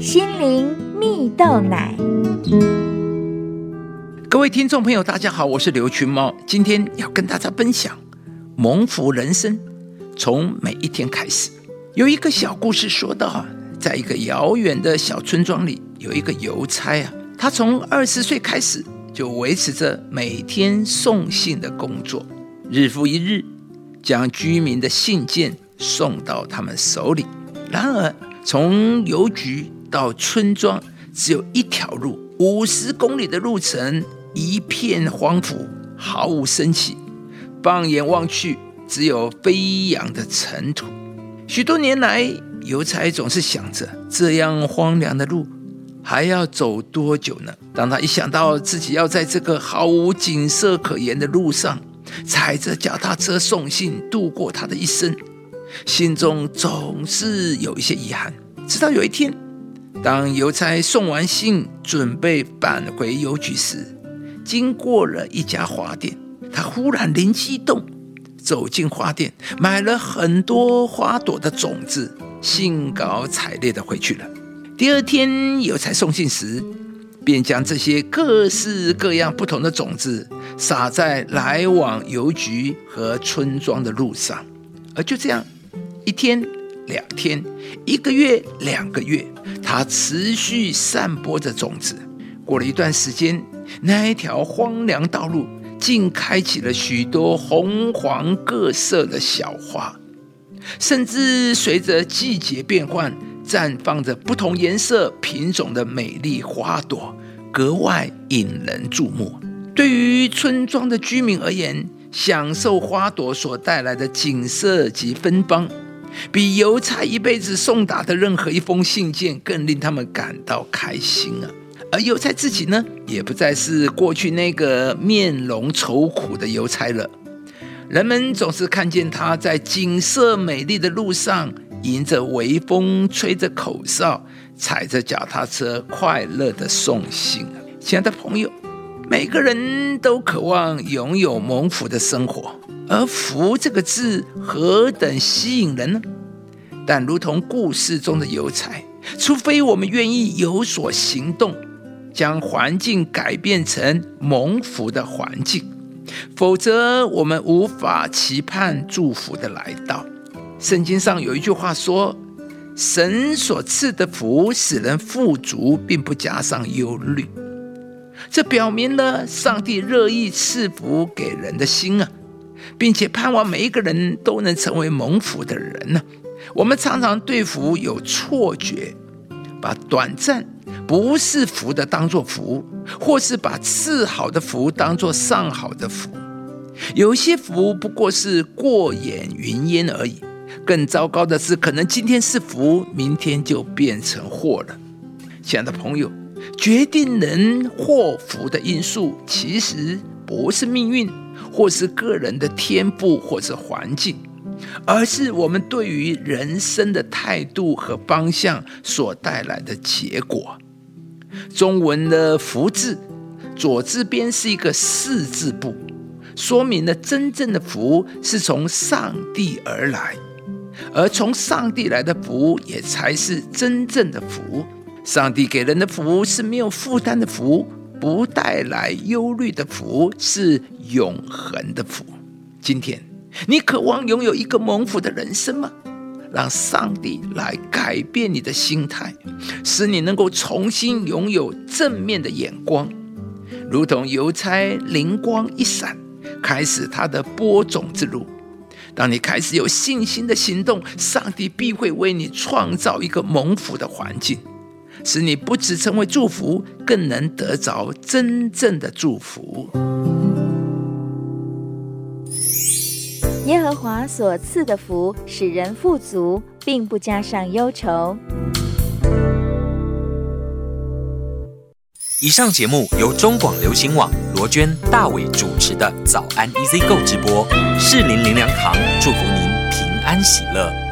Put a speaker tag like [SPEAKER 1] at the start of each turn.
[SPEAKER 1] 心灵蜜豆奶。
[SPEAKER 2] 各位听众朋友，大家好，我是刘群猫，今天要跟大家分享蒙福人生，从每一天开始。有一个小故事说到，在一个遥远的小村庄里，有一个邮差啊，他从二十岁开始就维持着每天送信的工作，日复一日，将居民的信件送到他们手里。然而，从邮局到村庄只有一条路，五十公里的路程，一片荒芜，毫无生气。放眼望去，只有飞扬的尘土。许多年来，邮差总是想着，这样荒凉的路还要走多久呢？当他一想到自己要在这个毫无景色可言的路上，踩着脚踏车送信度过他的一生，心中总是有一些遗憾。直到有一天，当邮差送完信，准备返回邮局时，经过了一家花店，他忽然灵机一动，走进花店，买了很多花朵的种子，兴高采烈的回去了。第二天，邮差送信时，便将这些各式各样不同的种子撒在来往邮局和村庄的路上，而就这样，一天。两天，一个月，两个月，他持续散播着种子。过了一段时间，那一条荒凉道路竟开启了许多红黄各色的小花，甚至随着季节变换，绽放着不同颜色品种的美丽花朵，格外引人注目。对于村庄的居民而言，享受花朵所带来的景色及芬芳。比邮差一辈子送达的任何一封信件更令他们感到开心啊！而邮差自己呢，也不再是过去那个面容愁苦的邮差了。人们总是看见他在景色美丽的路上，迎着微风，吹着口哨，踩着脚踏车，快乐的送信啊！亲爱的朋友，每个人都渴望拥有蒙福的生活。而“福”这个字何等吸引人呢？但如同故事中的有才，除非我们愿意有所行动，将环境改变成蒙福的环境，否则我们无法期盼祝福的来到。圣经上有一句话说：“神所赐的福使人富足，并不加上忧虑。”这表明了上帝乐意赐福给人的心啊。并且盼望每一个人都能成为蒙福的人呢？我们常常对福有错觉，把短暂不是福的当作福，或是把次好的福当作上好的福。有些福不过是过眼云烟而已。更糟糕的是，可能今天是福，明天就变成祸了。亲爱的朋友，决定人祸福的因素，其实不是命运。或是个人的天赋，或是环境，而是我们对于人生的态度和方向所带来的结果。中文的“福”字左字边是一个“四”字部，说明了真正的福是从上帝而来，而从上帝来的福也才是真正的福。上帝给人的福是没有负担的福。不带来忧虑的福是永恒的福。今天，你渴望拥有一个蒙福的人生吗？让上帝来改变你的心态，使你能够重新拥有正面的眼光，如同邮差灵光一闪，开始他的播种之路。当你开始有信心的行动，上帝必会为你创造一个蒙福的环境。使你不只成为祝福，更能得着真正的祝福。
[SPEAKER 1] 耶和华所赐的福，使人富足，并不加上忧愁。
[SPEAKER 3] 以上节目由中广流行网罗娟、大伟主持的《早安 EZ 购》直播，适林林良堂祝福您平安喜乐。